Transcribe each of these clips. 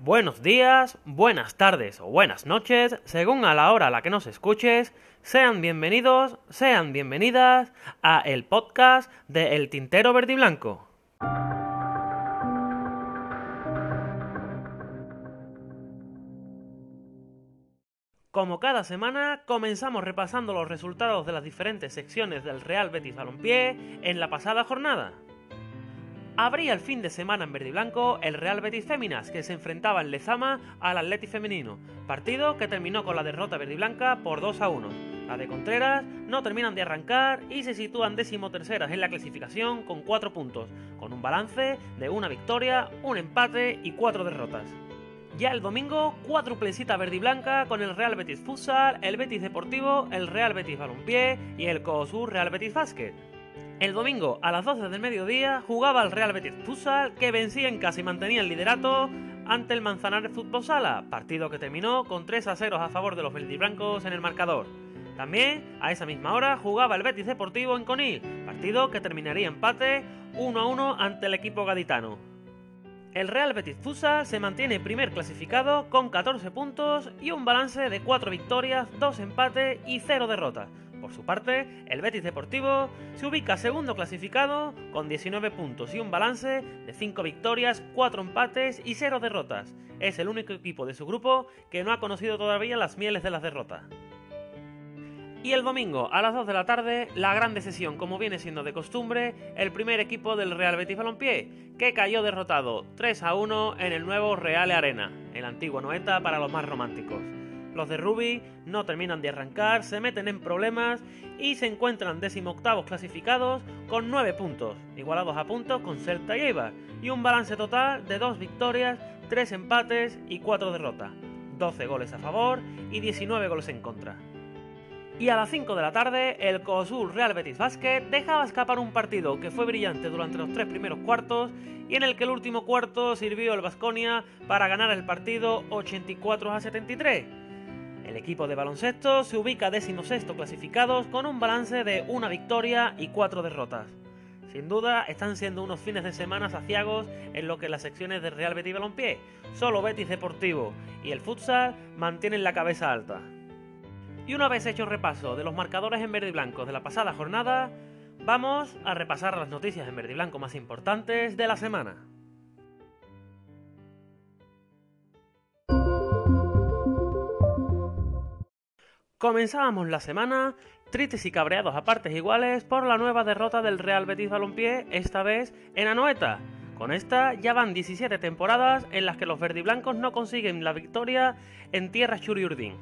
Buenos días, buenas tardes o buenas noches, según a la hora a la que nos escuches, sean bienvenidos, sean bienvenidas a el podcast de El Tintero Verde y Blanco. Como cada semana, comenzamos repasando los resultados de las diferentes secciones del Real Betis Balompié en la pasada jornada. Abría el fin de semana en verde y blanco el Real Betis Féminas, que se enfrentaba en Lezama al Atleti Femenino, partido que terminó con la derrota verde y blanca por 2 a 1. La de Contreras no terminan de arrancar y se sitúan decimoterceras en la clasificación con 4 puntos, con un balance de una victoria, un empate y 4 derrotas. Ya el domingo, cuádruple cita verde y blanca con el Real Betis Futsal, el Betis Deportivo, el Real Betis Balompié y el COSUR Real Betis Basket. El domingo a las 12 del mediodía jugaba el Real Betis Futsal que vencía en casa y mantenía el liderato ante el Manzanares Fútbol Sala, partido que terminó con 3 a 0 a favor de los verdiblancos en el marcador. También a esa misma hora jugaba el Betis Deportivo en Conil, partido que terminaría empate 1 a 1 ante el equipo gaditano. El Real Betis Futsal se mantiene primer clasificado con 14 puntos y un balance de 4 victorias, 2 empates y 0 derrotas. Por su parte, el Betis Deportivo se ubica segundo clasificado con 19 puntos y un balance de 5 victorias, 4 empates y 0 derrotas. Es el único equipo de su grupo que no ha conocido todavía las mieles de las derrotas. Y el domingo a las 2 de la tarde, la grande sesión, como viene siendo de costumbre, el primer equipo del Real Betis Balompié, que cayó derrotado 3 a 1 en el nuevo Real Arena, el antiguo Noeta para los más románticos. Los de Ruby no terminan de arrancar, se meten en problemas y se encuentran decimoctavos clasificados con 9 puntos, igualados a puntos con Celta y Eibar, y un balance total de 2 victorias, 3 empates y 4 derrotas, 12 goles a favor y 19 goles en contra. Y a las 5 de la tarde, el COSUR Real Betis Basket dejaba escapar un partido que fue brillante durante los tres primeros cuartos y en el que el último cuarto sirvió el Basconia para ganar el partido 84 a 73. El equipo de baloncesto se ubica decimosexto clasificados con un balance de una victoria y cuatro derrotas. Sin duda están siendo unos fines de semana saciagos en lo que las secciones del Real Betis Balompié. Solo Betis Deportivo y el futsal mantienen la cabeza alta. Y una vez hecho el repaso de los marcadores en verde y blanco de la pasada jornada, vamos a repasar las noticias en verde y blanco más importantes de la semana. Comenzábamos la semana tristes y cabreados a partes iguales por la nueva derrota del Real Betis Balompié, esta vez en Anoeta. Con esta ya van 17 temporadas en las que los verdiblancos no consiguen la victoria en tierra Churiurdín.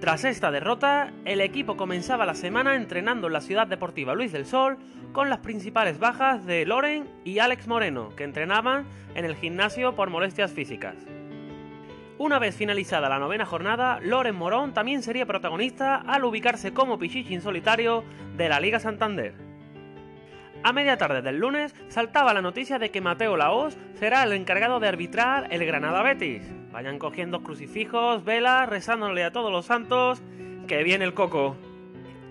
Tras esta derrota, el equipo comenzaba la semana entrenando en la ciudad deportiva Luis del Sol con las principales bajas de Loren y Alex Moreno, que entrenaban en el gimnasio por molestias físicas. Una vez finalizada la novena jornada, Loren Morón también sería protagonista al ubicarse como pichichi solitario de la Liga Santander. A media tarde del lunes saltaba la noticia de que Mateo Laos será el encargado de arbitrar el Granada Betis. Vayan cogiendo crucifijos, velas, rezándole a todos los santos, que viene el coco.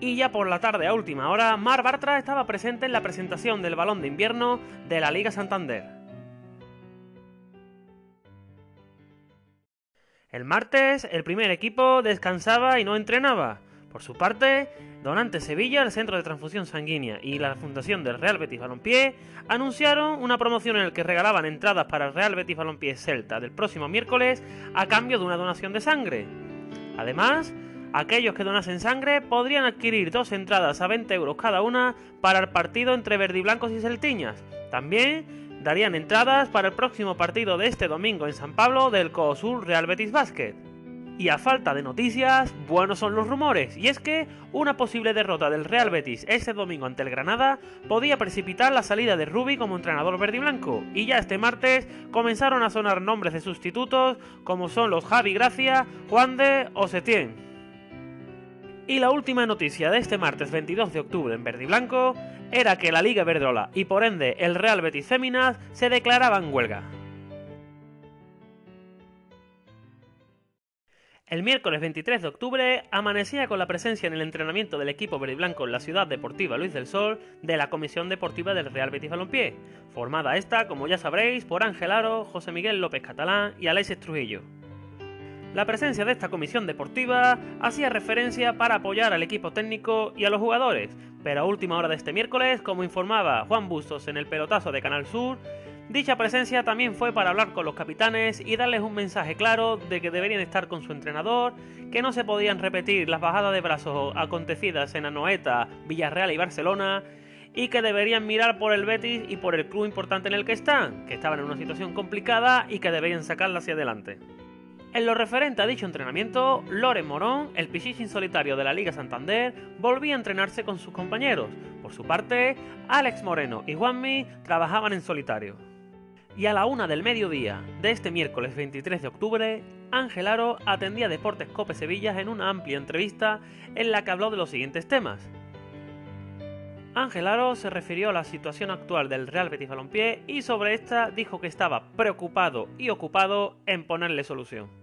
Y ya por la tarde a última hora, Mar Bartra estaba presente en la presentación del balón de invierno de la Liga Santander. El martes, el primer equipo descansaba y no entrenaba. Por su parte, Donante Sevilla, el Centro de Transfusión Sanguínea y la Fundación del Real Betis Balompié anunciaron una promoción en la que regalaban entradas para el Real Betis Balompié Celta del próximo miércoles a cambio de una donación de sangre. Además, aquellos que donasen sangre podrían adquirir dos entradas a 20 euros cada una para el partido entre verdiblancos y celtiñas. También darían entradas para el próximo partido de este domingo en San Pablo del COSUR Real Betis Basket. Y a falta de noticias, buenos son los rumores, y es que una posible derrota del Real Betis ese domingo ante el Granada podía precipitar la salida de Rubi como entrenador verde y blanco, y ya este martes comenzaron a sonar nombres de sustitutos como son los Javi Gracia, Juan de o Setién. Y la última noticia de este martes 22 de octubre en verde y blanco era que la Liga Verdola y por ende el Real Betis Féminas se declaraban huelga. El miércoles 23 de octubre amanecía con la presencia en el entrenamiento del equipo verde y blanco en la ciudad deportiva Luis del Sol de la Comisión Deportiva del Real Betis Balompié, formada esta, como ya sabréis, por Ángel Aro, José Miguel López Catalán y Alexis Trujillo. La presencia de esta comisión deportiva hacía referencia para apoyar al equipo técnico y a los jugadores, pero a última hora de este miércoles, como informaba Juan Bustos en el pelotazo de Canal Sur, Dicha presencia también fue para hablar con los capitanes y darles un mensaje claro de que deberían estar con su entrenador, que no se podían repetir las bajadas de brazos acontecidas en Anoeta, Villarreal y Barcelona, y que deberían mirar por el Betis y por el club importante en el que están, que estaban en una situación complicada y que deberían sacarla hacia adelante. En lo referente a dicho entrenamiento, Loren Morón, el pichichín solitario de la Liga Santander, volvía a entrenarse con sus compañeros. Por su parte, Alex Moreno y Juanmi trabajaban en solitario y a la una del mediodía de este miércoles 23 de octubre, Ángel Aro atendía Deportes Cope Sevilla en una amplia entrevista en la que habló de los siguientes temas. Ángel Aro se refirió a la situación actual del Real Betis Balompié y sobre esta dijo que estaba preocupado y ocupado en ponerle solución.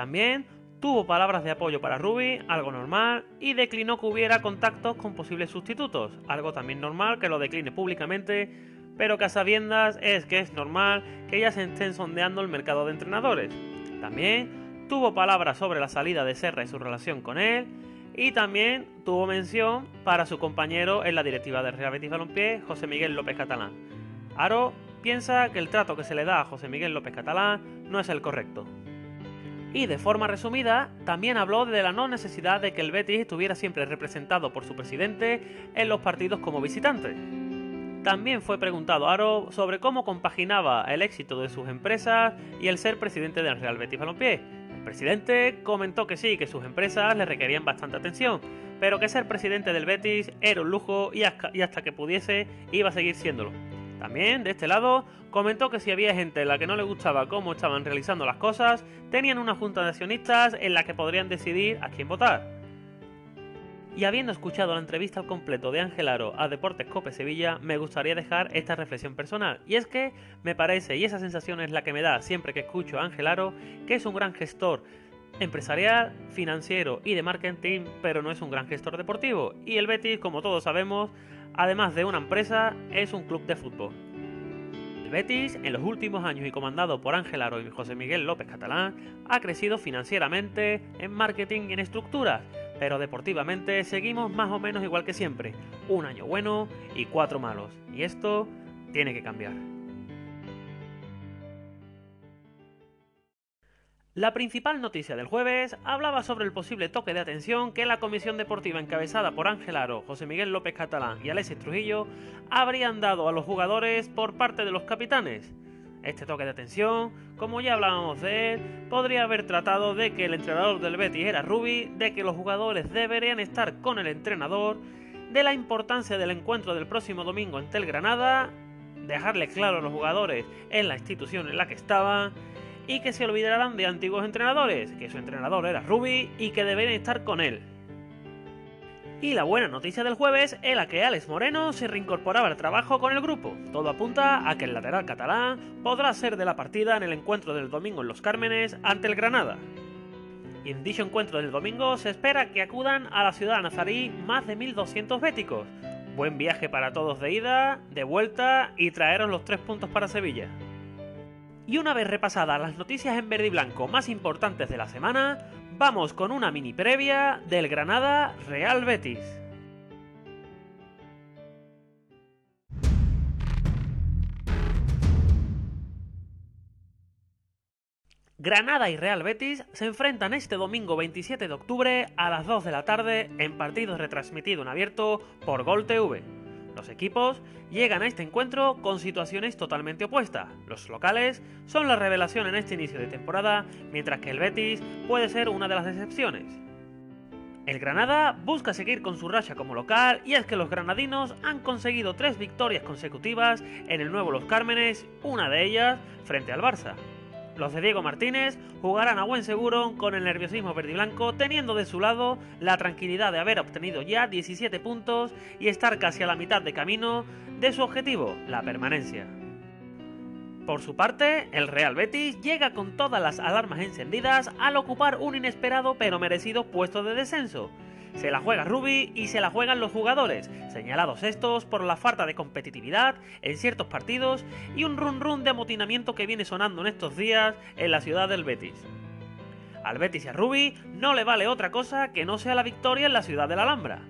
También tuvo palabras de apoyo para Ruby, algo normal, y declinó que hubiera contactos con posibles sustitutos, algo también normal que lo decline públicamente pero que a sabiendas es que es normal que ya se estén sondeando el mercado de entrenadores. También tuvo palabras sobre la salida de Serra y su relación con él, y también tuvo mención para su compañero en la directiva del Real Betis Balompié, José Miguel López Catalán. Aro piensa que el trato que se le da a José Miguel López Catalán no es el correcto. Y de forma resumida, también habló de la no necesidad de que el Betis estuviera siempre representado por su presidente en los partidos como visitante. También fue preguntado Aro sobre cómo compaginaba el éxito de sus empresas y el ser presidente del Real Betis Balompié. El presidente comentó que sí, que sus empresas le requerían bastante atención, pero que ser presidente del Betis era un lujo y hasta que pudiese iba a seguir siéndolo. También, de este lado, comentó que si había gente a la que no le gustaba cómo estaban realizando las cosas, tenían una junta de accionistas en la que podrían decidir a quién votar. Y habiendo escuchado la entrevista al completo de Ángel Aro a Deportes Cope Sevilla, me gustaría dejar esta reflexión personal. Y es que me parece, y esa sensación es la que me da siempre que escucho a Ángel Aro, que es un gran gestor empresarial, financiero y de marketing, pero no es un gran gestor deportivo. Y el Betis, como todos sabemos, además de una empresa, es un club de fútbol. El Betis, en los últimos años y comandado por Ángel Aro y José Miguel López Catalán, ha crecido financieramente, en marketing y en estructuras pero deportivamente seguimos más o menos igual que siempre. Un año bueno y cuatro malos. Y esto tiene que cambiar. La principal noticia del jueves hablaba sobre el posible toque de atención que la comisión deportiva encabezada por Ángel Aro, José Miguel López Catalán y Alexis Trujillo habrían dado a los jugadores por parte de los capitanes. Este toque de atención, como ya hablábamos de él, podría haber tratado de que el entrenador del Betis era Rubi, de que los jugadores deberían estar con el entrenador, de la importancia del encuentro del próximo domingo ante el Granada, dejarle claro a los jugadores en la institución en la que estaban y que se olvidaran de antiguos entrenadores, que su entrenador era Rubi y que deberían estar con él. Y la buena noticia del jueves es la que Alex Moreno se reincorporaba al trabajo con el grupo. Todo apunta a que el lateral catalán podrá ser de la partida en el encuentro del domingo en Los Cármenes ante el Granada. Y en dicho encuentro del domingo se espera que acudan a la ciudad nazarí más de 1.200 béticos. Buen viaje para todos de ida, de vuelta y traeros los tres puntos para Sevilla. Y una vez repasadas las noticias en verde y blanco más importantes de la semana, vamos con una mini previa del Granada Real Betis. Granada y Real Betis se enfrentan este domingo 27 de octubre a las 2 de la tarde en partido retransmitido en abierto por Gol TV. Los equipos llegan a este encuentro con situaciones totalmente opuestas. Los locales son la revelación en este inicio de temporada, mientras que el Betis puede ser una de las excepciones. El Granada busca seguir con su racha como local y es que los granadinos han conseguido tres victorias consecutivas en el nuevo Los Cármenes, una de ellas frente al Barça. Los de Diego Martínez jugarán a buen seguro con el nerviosismo verde y blanco, teniendo de su lado la tranquilidad de haber obtenido ya 17 puntos y estar casi a la mitad de camino de su objetivo, la permanencia. Por su parte, el Real Betis llega con todas las alarmas encendidas al ocupar un inesperado pero merecido puesto de descenso. Se la juega Ruby y se la juegan los jugadores, señalados estos por la falta de competitividad en ciertos partidos y un run run de amotinamiento que viene sonando en estos días en la ciudad del Betis. Al Betis y a Ruby no le vale otra cosa que no sea la victoria en la ciudad de la Alhambra.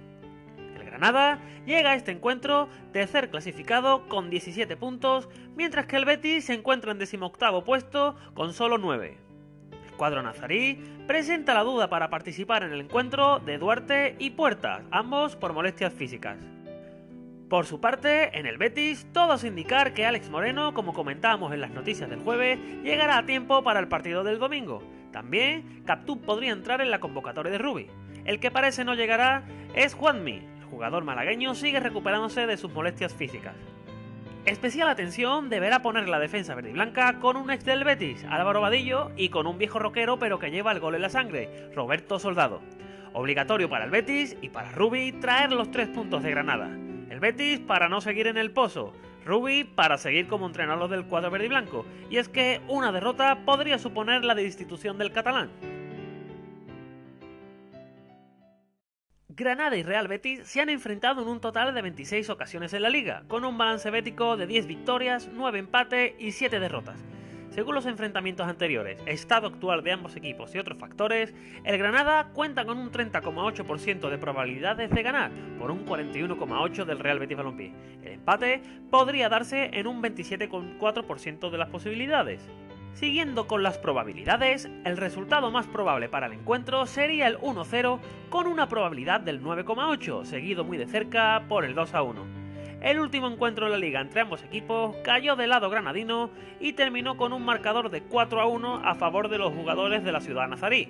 El Granada llega a este encuentro tercer clasificado con 17 puntos, mientras que el Betis se encuentra en decimoctavo puesto con solo 9. Cuadro nazarí presenta la duda para participar en el encuentro de Duarte y Puertas, ambos por molestias físicas. Por su parte, en el Betis, todo es indicar que Alex Moreno, como comentábamos en las noticias del jueves, llegará a tiempo para el partido del domingo. También, Captú podría entrar en la convocatoria de Ruby. El que parece no llegará es Juanmi. El jugador malagueño sigue recuperándose de sus molestias físicas. Especial atención deberá poner la defensa verde y blanca con un ex del Betis, Álvaro Vadillo, y con un viejo roquero pero que lleva el gol en la sangre, Roberto Soldado. Obligatorio para el Betis y para Ruby traer los tres puntos de Granada. El Betis para no seguir en el pozo, Ruby para seguir como entrenador del cuadro verde y blanco, y es que una derrota podría suponer la destitución del catalán. Granada y Real Betis se han enfrentado en un total de 26 ocasiones en la liga, con un balance bético de 10 victorias, 9 empates y 7 derrotas. Según los enfrentamientos anteriores, estado actual de ambos equipos y otros factores, el Granada cuenta con un 30,8% de probabilidades de ganar por un 41,8% del Real Betis Balompié. El empate podría darse en un 27,4% de las posibilidades. Siguiendo con las probabilidades, el resultado más probable para el encuentro sería el 1-0 con una probabilidad del 9,8, seguido muy de cerca por el 2-1. El último encuentro de la liga entre ambos equipos cayó del lado granadino y terminó con un marcador de 4 a 1 a favor de los jugadores de la ciudad nazarí.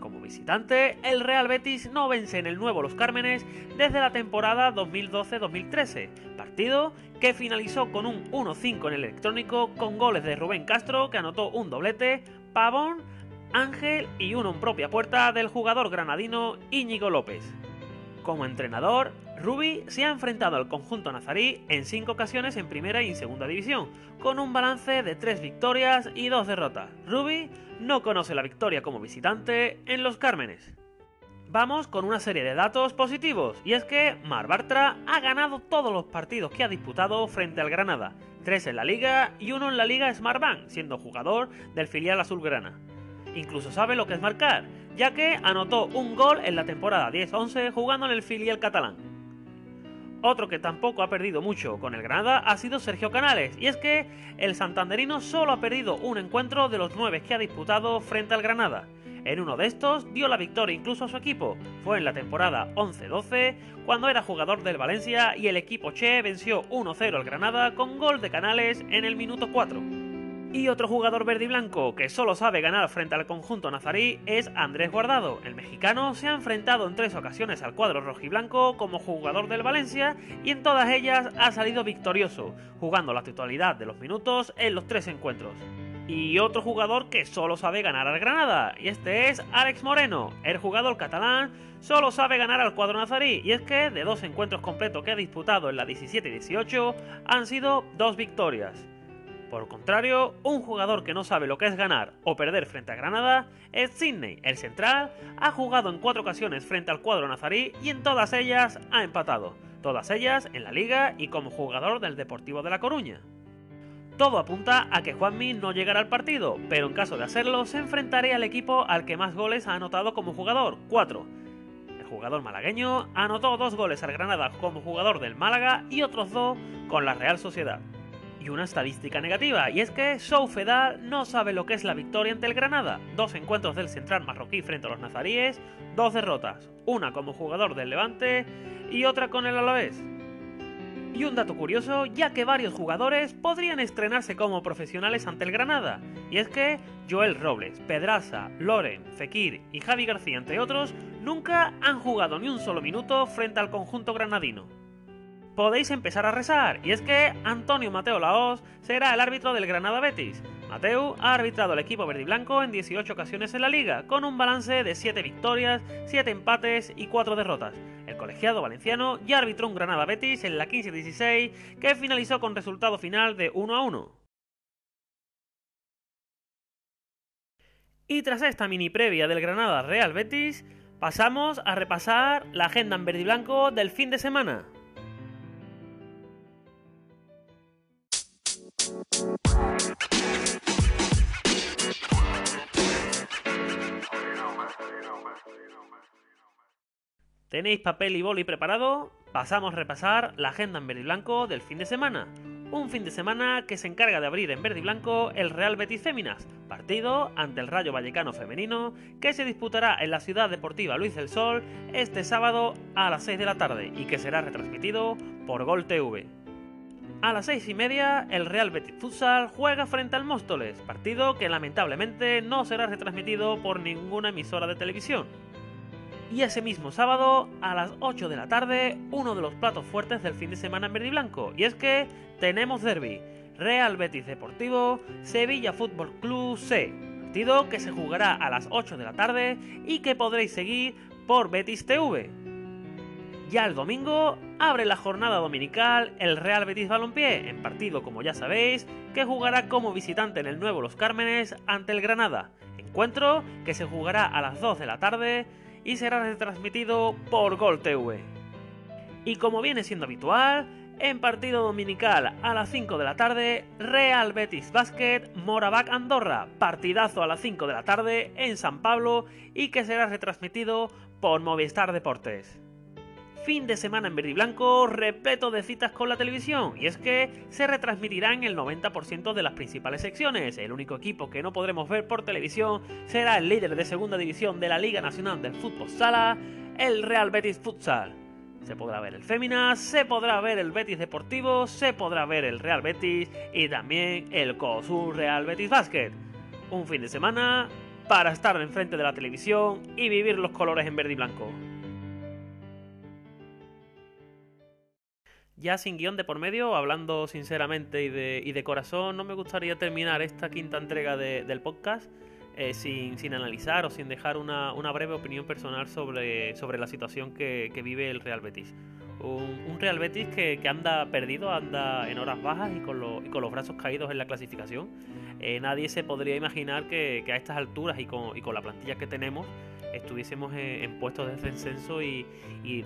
Como visitante, el Real Betis no vence en el nuevo Los Cármenes desde la temporada 2012-2013, partido que finalizó con un 1-5 en el electrónico con goles de Rubén Castro que anotó un doblete, Pavón, Ángel y uno en propia puerta del jugador granadino Íñigo López. Como entrenador, Ruby se ha enfrentado al conjunto nazarí en cinco ocasiones en primera y segunda división, con un balance de tres victorias y dos derrotas. Ruby no conoce la victoria como visitante en Los Cármenes. Vamos con una serie de datos positivos, y es que Mar Bartra ha ganado todos los partidos que ha disputado frente al Granada, tres en la liga y uno en la liga Smartbank, siendo jugador del filial azulgrana. Incluso sabe lo que es marcar, ya que anotó un gol en la temporada 10-11 jugando en el filial catalán. Otro que tampoco ha perdido mucho con el Granada ha sido Sergio Canales, y es que el santanderino solo ha perdido un encuentro de los nueve que ha disputado frente al Granada. En uno de estos dio la victoria incluso a su equipo. Fue en la temporada 11-12, cuando era jugador del Valencia y el equipo Che venció 1-0 al Granada con gol de Canales en el minuto 4. Y otro jugador verde y blanco que solo sabe ganar frente al conjunto nazarí es Andrés Guardado. El mexicano se ha enfrentado en tres ocasiones al cuadro rojiblanco como jugador del Valencia y en todas ellas ha salido victorioso, jugando la totalidad de los minutos en los tres encuentros. Y otro jugador que solo sabe ganar al Granada, y este es Alex Moreno. El jugador catalán solo sabe ganar al cuadro nazarí, y es que de dos encuentros completos que ha disputado en la 17 y 18 han sido dos victorias. Por el contrario, un jugador que no sabe lo que es ganar o perder frente a Granada es Sidney. El central ha jugado en cuatro ocasiones frente al cuadro nazarí y en todas ellas ha empatado. Todas ellas en la liga y como jugador del Deportivo de La Coruña. Todo apunta a que Juanmi no llegará al partido, pero en caso de hacerlo se enfrentará al equipo al que más goles ha anotado como jugador, 4. El jugador malagueño anotó dos goles al Granada como jugador del Málaga y otros dos con la Real Sociedad y una estadística negativa, y es que Soufedal no sabe lo que es la victoria ante el Granada. Dos encuentros del central marroquí frente a los nazaríes, dos derrotas, una como jugador del Levante y otra con el Alavés. Y un dato curioso, ya que varios jugadores podrían estrenarse como profesionales ante el Granada, y es que Joel Robles, Pedraza, Loren, Fekir y Javi García, entre otros, nunca han jugado ni un solo minuto frente al conjunto granadino podéis empezar a rezar. Y es que Antonio Mateo Laos será el árbitro del Granada Betis. Mateu ha arbitrado al equipo verde y blanco en 18 ocasiones en la liga, con un balance de 7 victorias, 7 empates y 4 derrotas. El colegiado valenciano ya arbitró un Granada Betis en la 15-16, que finalizó con resultado final de 1 a 1. Y tras esta mini previa del Granada Real Betis, pasamos a repasar la agenda en verde y blanco del fin de semana. ¿Tenéis papel y boli preparado? Pasamos a repasar la agenda en verde y blanco del fin de semana. Un fin de semana que se encarga de abrir en verde y blanco el Real Betis Féminas, partido ante el Rayo Vallecano Femenino que se disputará en la ciudad deportiva Luis del Sol este sábado a las 6 de la tarde y que será retransmitido por Gol TV. A las 6 y media, el Real Betis Futsal juega frente al Móstoles, partido que lamentablemente no será retransmitido por ninguna emisora de televisión. Y ese mismo sábado, a las 8 de la tarde, uno de los platos fuertes del fin de semana en verde y blanco. Y es que tenemos derby. Real Betis Deportivo, Sevilla Fútbol Club C. Partido que se jugará a las 8 de la tarde y que podréis seguir por Betis TV. Ya el domingo abre la jornada dominical el Real Betis Balompié, en partido como ya sabéis, que jugará como visitante en el nuevo Los Cármenes ante el Granada. Encuentro que se jugará a las 2 de la tarde y será retransmitido por Gol TV. Y como viene siendo habitual, en partido dominical a las 5 de la tarde, Real Betis Basket Morabac Andorra, partidazo a las 5 de la tarde en San Pablo y que será retransmitido por Movistar Deportes fin de semana en verde y blanco repleto de citas con la televisión, y es que se retransmitirán el 90% de las principales secciones. El único equipo que no podremos ver por televisión será el líder de segunda división de la Liga Nacional del Fútbol Sala, el Real Betis Futsal. Se podrá ver el Féminas, se podrá ver el Betis Deportivo, se podrá ver el Real Betis y también el COSUR Real Betis Basket. Un fin de semana para estar enfrente de la televisión y vivir los colores en verde y blanco. Ya sin guion de por medio, hablando sinceramente y de, corazón, no me gustaría terminar esta quinta entrega del podcast eh, sin, analizar o sin dejar una, breve opinión personal sobre, sobre la situación que, vive el Real Betis. Un, Real Betis que, anda perdido, anda en horas bajas y con, los brazos caídos en la clasificación. Eh, nadie se podría imaginar que, a estas alturas y con, y con la plantilla que tenemos estuviésemos en, puestos de descenso y,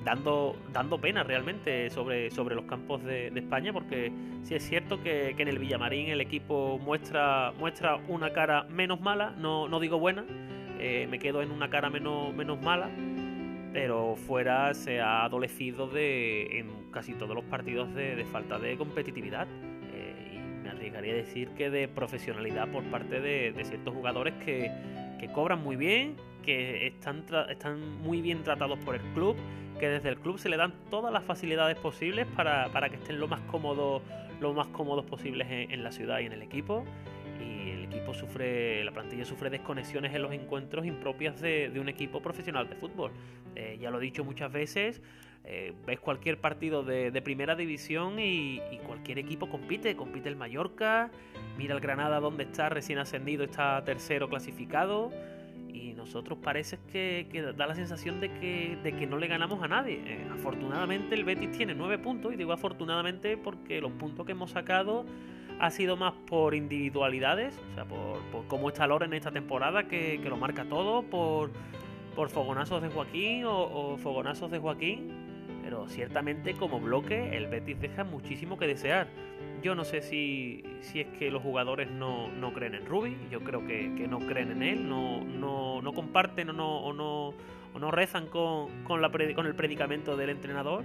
dando, dando pena realmente sobre, sobre los campos de, España, porque sí es cierto que, en el Villamarín el equipo muestra, muestra una cara menos mala, no, no digo buena, eh, me quedo en una cara menos, menos mala, pero fuera se ha adolecido de, en casi todos los partidos de, falta de competitividad. Eh, y me arriesgaría a decir que de profesionalidad por parte de, ciertos jugadores que, que cobran muy bien, que están, están muy bien tratados por el club, que desde el club se le dan todas las facilidades posibles para, que estén lo más cómodos, lo más cómodos posibles en, la ciudad y en el equipo. Y el equipo sufre, la plantilla sufre desconexiones en los encuentros impropias de, un equipo profesional de fútbol. Eh, ya lo he dicho muchas veces, eh, ves cualquier partido de, primera división y, y, cualquier equipo compite. Compite el Mallorca, mira el Granada donde está recién ascendido, está tercero clasificado y nosotros parece que, da la sensación de que, no le ganamos a nadie. Eh, afortunadamente el Betis tiene nueve puntos y digo afortunadamente porque los puntos que hemos sacado ha sido más por individualidades, o sea, por, cómo está Lore en esta temporada que, lo marca todo, por, por fogonazos de Joaquín o, fogonazos de Joaquín, pero ciertamente como bloque el Betis deja muchísimo que desear. Yo no sé si, es que los jugadores no, creen en Ruby, yo creo que, no creen en él, no, no, comparten o no, o no, no rezan con, con, la, con el predicamento del entrenador.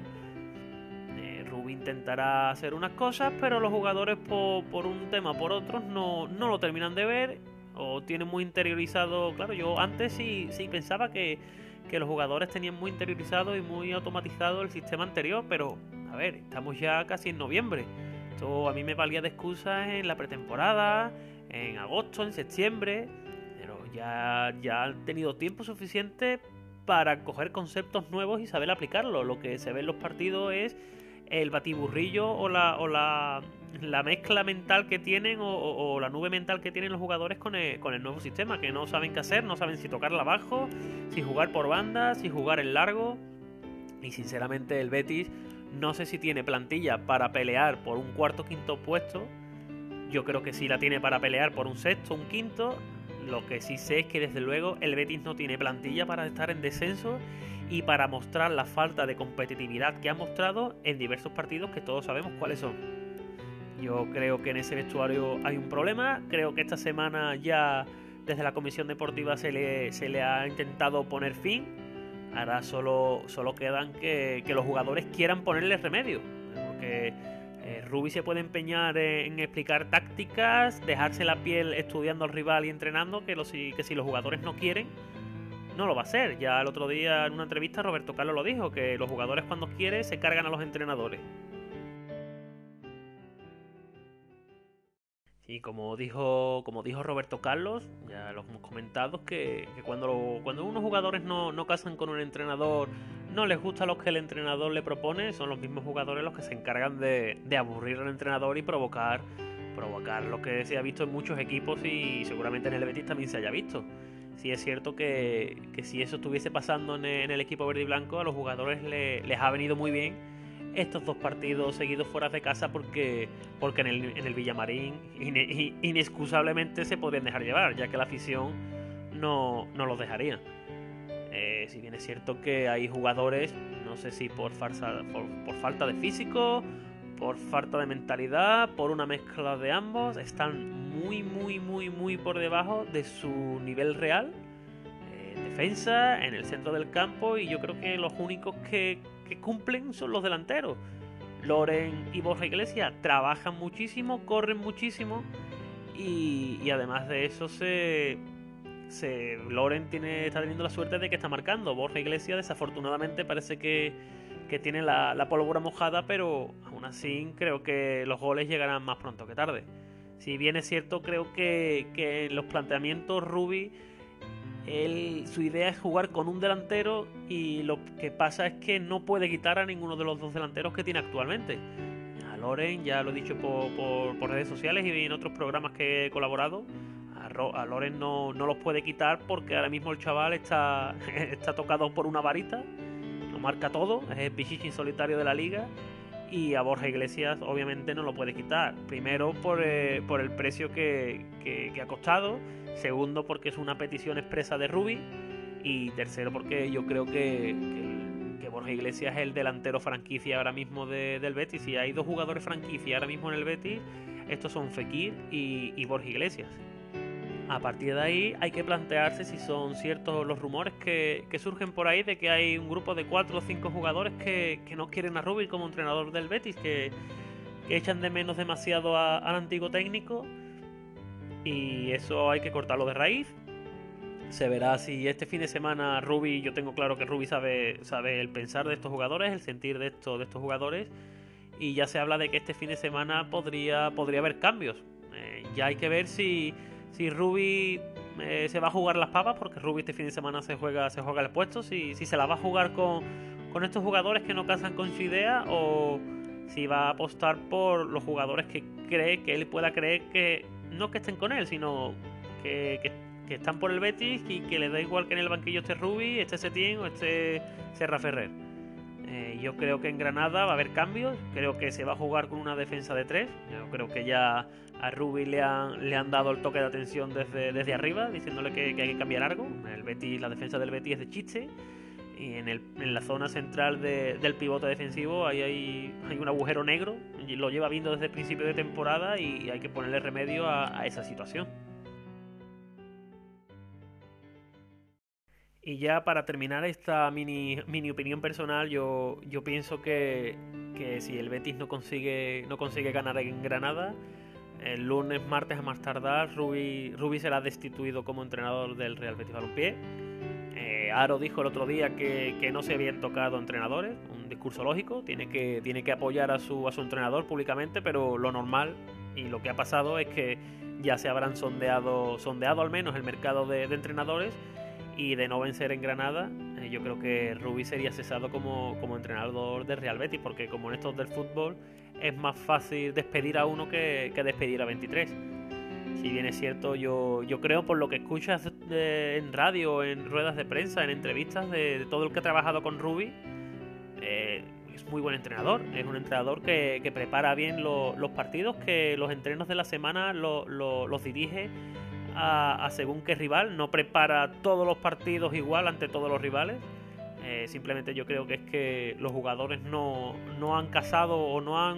Eh, Ruby intentará hacer unas cosas, pero los jugadores por, un tema o por otros no, lo terminan de ver o tienen muy interiorizado. Claro, yo antes sí, sí pensaba que, que los jugadores tenían muy interiorizado y muy automatizado el sistema anterior, pero a ver, estamos ya casi en noviembre esto a mí me valía de excusa en la pretemporada, en agosto, en septiembre, pero ya, ya han tenido tiempo suficiente para coger conceptos nuevos y saber aplicarlo. Lo que se ve en los partidos es el batiburrillo o la, o la, mezcla mental que tienen o, la nube mental que tienen los jugadores con el, con el nuevo sistema, que no saben qué hacer, no saben si tocarla abajo, si jugar por banda, si jugar en largo. Y sinceramente el Betis no sé si tiene plantilla para pelear por un cuarto quinto puesto. Yo creo que sí la tiene para pelear por un sexto, un quinto. Lo que sí sé es que desde luego el Betis no tiene plantilla para estar en descenso y para mostrar la falta de competitividad que ha mostrado en diversos partidos que todos sabemos cuáles son. Yo creo que en ese vestuario hay un problema, creo que esta semana ya desde la Comisión Deportiva se le, se le ha intentado poner fin, ahora solo, solo quedan que, que los jugadores quieran ponerle remedio, porque eh, Ruby se puede empeñar en, explicar tácticas, dejarse la piel estudiando al rival y entrenando, que, que si los jugadores no quieren, no lo va a hacer. Ya el otro día en una entrevista Roberto Carlos lo dijo, que los jugadores cuando quieren se cargan a los entrenadores. Y como dijo, como dijo Roberto Carlos, ya lo hemos comentado, que, cuando, cuando unos jugadores no, no casan con un entrenador, no les gusta lo que el entrenador le propone, son los mismos jugadores los que se encargan de, de aburrir al entrenador y provocar, provocar lo que se ha visto en muchos equipos y seguramente en el Betis también se haya visto. Sí es cierto que, que si eso estuviese pasando en el, equipo verde y blanco, a los jugadores les ha venido muy bien estos dos partidos seguidos fuera de casa porque, porque en, el, en el Villamarín inexcusablemente se podrían dejar llevar, ya que la afición no, no los dejaría. Eh, si bien es cierto que hay jugadores, no sé si por, farsa, por, falta de físico, por falta de mentalidad, por una mezcla de ambos, están muy, muy, muy, muy por debajo de su nivel real. Eh, defensa, en el centro del campo, y yo creo que los únicos que, que cumplen son los delanteros. Loren y Borja Iglesias trabajan muchísimo, corren muchísimo y, además de eso se, se Loren tiene, está teniendo la suerte de que está marcando. Borja Iglesias desafortunadamente parece que, que tiene la, la, pólvora mojada, pero aún así creo que los goles llegarán más pronto que tarde. Si bien es cierto, creo que, que los planteamientos Rubi él, su idea es jugar con un delantero y lo que pasa es que no puede quitar a ninguno de los dos delanteros que tiene actualmente. A Loren, ya lo he dicho por, redes sociales y en otros programas que he colaborado, a, Loren no, los puede quitar porque ahora mismo el chaval está, está tocado por una varita, lo marca todo, es el pichichi solitario de la liga y a Borja Iglesias obviamente no lo puede quitar. Primero por, eh, el precio que, que ha costado Segundo, porque es una petición expresa de Rubi. Y tercero, porque yo creo que, que, Borja Iglesias es el delantero franquicia ahora mismo del Betis. Si hay dos jugadores franquicia ahora mismo en el Betis, estos son Fekir y, Borja Iglesias. A partir de ahí hay que plantearse si son ciertos los rumores que, surgen por ahí de que hay un grupo de cuatro o cinco jugadores que, no quieren a Rubi como entrenador del Betis, que, echan de menos demasiado al antiguo técnico y eso hay que cortarlo de raíz. Se verá si este fin de semana Ruby, yo tengo claro que Ruby sabe, sabe el pensar de estos jugadores, el sentir de, esto, de estos jugadores. Y ya se habla de que este fin de semana podría, podría haber cambios. Eh, ya hay que ver si, si Ruby eh, se va a jugar las papas, porque Ruby este fin de semana se juega, se juega el puesto. Si, si se la va a jugar con, con estos jugadores que no casan con su idea o si va a apostar por los jugadores que cree que él pueda creer que no que estén con él, sino que, están por el Betis y que le da igual que en el banquillo esté Rubi, esté Setién o esté Serra Ferrer. Eh, yo creo que en Granada va a haber cambios, creo que se va a jugar con una defensa de tres, yo creo que ya a Rubi le han, le han dado el toque de atención desde, desde arriba, diciéndole que, hay que cambiar algo. El Betis, la defensa del Betis es de chiste y en, el, en la zona central del pivote defensivo ahí hay, hay, un agujero negro, lo lleva viendo desde el principio de temporada y hay que ponerle remedio a, esa situación. Y ya para terminar esta mini, mini opinión personal, yo, yo pienso que, que, si el Betis no consigue, no consigue ganar en Granada, el lunes, martes a más tardar, Rubi, Rubi será destituido como entrenador del Real Betis Balompié. Eh, Aro dijo el otro día que, no se habían tocado entrenadores, un discurso lógico, tiene que, tiene que apoyar a su, a su entrenador públicamente, pero lo normal y lo que ha pasado es que ya se habrán sondeado, sondeado al menos el mercado de, entrenadores y de no vencer en Granada, eh, yo creo que Rubí sería cesado como, entrenador de Real Betis, porque como en estos del fútbol es más fácil despedir a uno que, que despedir a 23 si bien es cierto, yo, yo creo por lo que escuchas en radio, en ruedas de prensa, en entrevistas de, todo el que ha trabajado con Ruby, eh, es muy buen entrenador. Es un entrenador que, prepara bien los partidos, que los entrenos de la semana los dirige a, según qué rival, no prepara todos los partidos igual ante todos los rivales. Eh, simplemente yo creo que es que los jugadores no, no han casado o no han,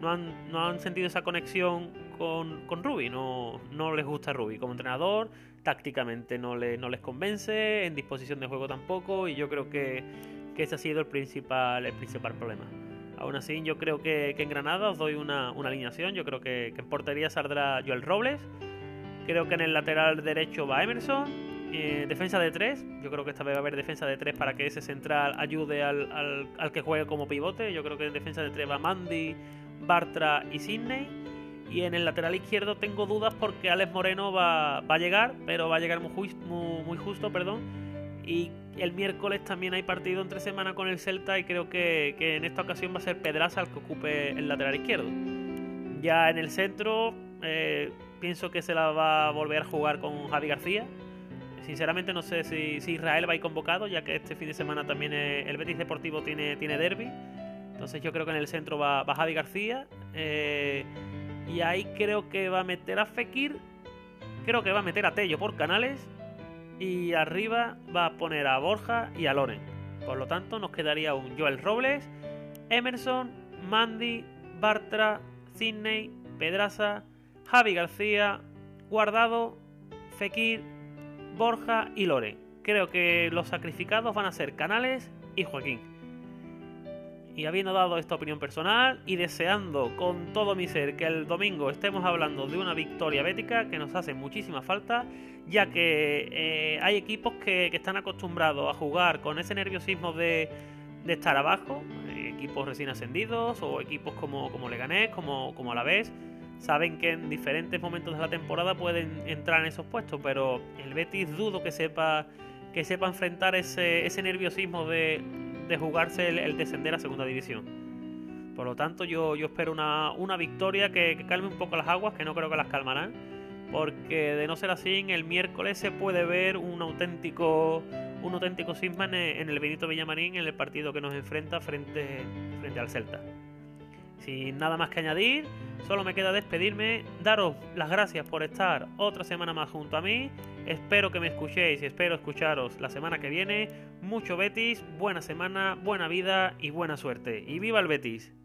no han, no han sentido esa conexión con, con Ruby. No, no les gusta Ruby como entrenador, tácticamente no, le, no les convence, en disposición de juego tampoco, y yo creo que, que ese ha sido el principal, el principal problema. Aún así, yo creo que, en Granada os doy una, alineación. Yo creo que, en portería saldrá Joel Robles. Creo que en el lateral derecho va Emerson. Eh, defensa de 3. Yo creo que esta vez va a haber defensa de 3 para que ese central ayude al, que juegue como pivote. Yo creo que en defensa de 3 va Mandy, Bartra y Sidney. Y en el lateral izquierdo tengo dudas porque Alex Moreno va, a llegar, pero va a llegar muy, muy, muy justo, perdón. Y el miércoles también hay partido entre semana con el Celta y creo que, en esta ocasión va a ser Pedraza el que ocupe el lateral izquierdo. Ya en el centro eh, pienso que se la va a volver a jugar con Javi García. Sinceramente no sé si, Israel va a ir convocado, ya que este fin de semana también el Betis Deportivo tiene, tiene derby. Entonces yo creo que en el centro va, Javi García. Eh, y ahí creo que va a meter a Fekir. Creo que va a meter a Tello por canales y arriba va a poner a Borja y a Loren. Por lo tanto, nos quedaría un Joel Robles, Emerson, Mandy, Bartra, Sidney, Pedraza, Javi García, Guardado, Fekir, Borja y Loren. Creo que los sacrificados van a ser Canales y Joaquín y habiendo dado esta opinión personal y deseando con todo mi ser que el domingo estemos hablando de una victoria bética que nos hace muchísima falta, ya que eh, hay equipos que, están acostumbrados a jugar con ese nerviosismo de, estar abajo, eh, equipos recién ascendidos o equipos como, Leganés, como, como vez saben que en diferentes momentos de la temporada pueden entrar en esos puestos, pero el Betis dudo que sepa que sepa enfrentar ese, ese nerviosismo de, de jugarse el, descender a segunda división. Por lo tanto, yo, yo espero una, una victoria que, calme un poco las aguas, que no creo que las calmarán. Porque de no ser así, el miércoles se puede ver un auténtico, un auténtico cisma en, el Benito Villamarín en el partido que nos enfrenta frente, frente al Celta. Sin nada más que añadir, solo me queda despedirme, daros las gracias por estar otra semana más junto a mí. Espero que me escuchéis y espero escucharos la semana que viene. Mucho Betis, buena semana, buena vida y buena suerte. ¡Y viva el Betis!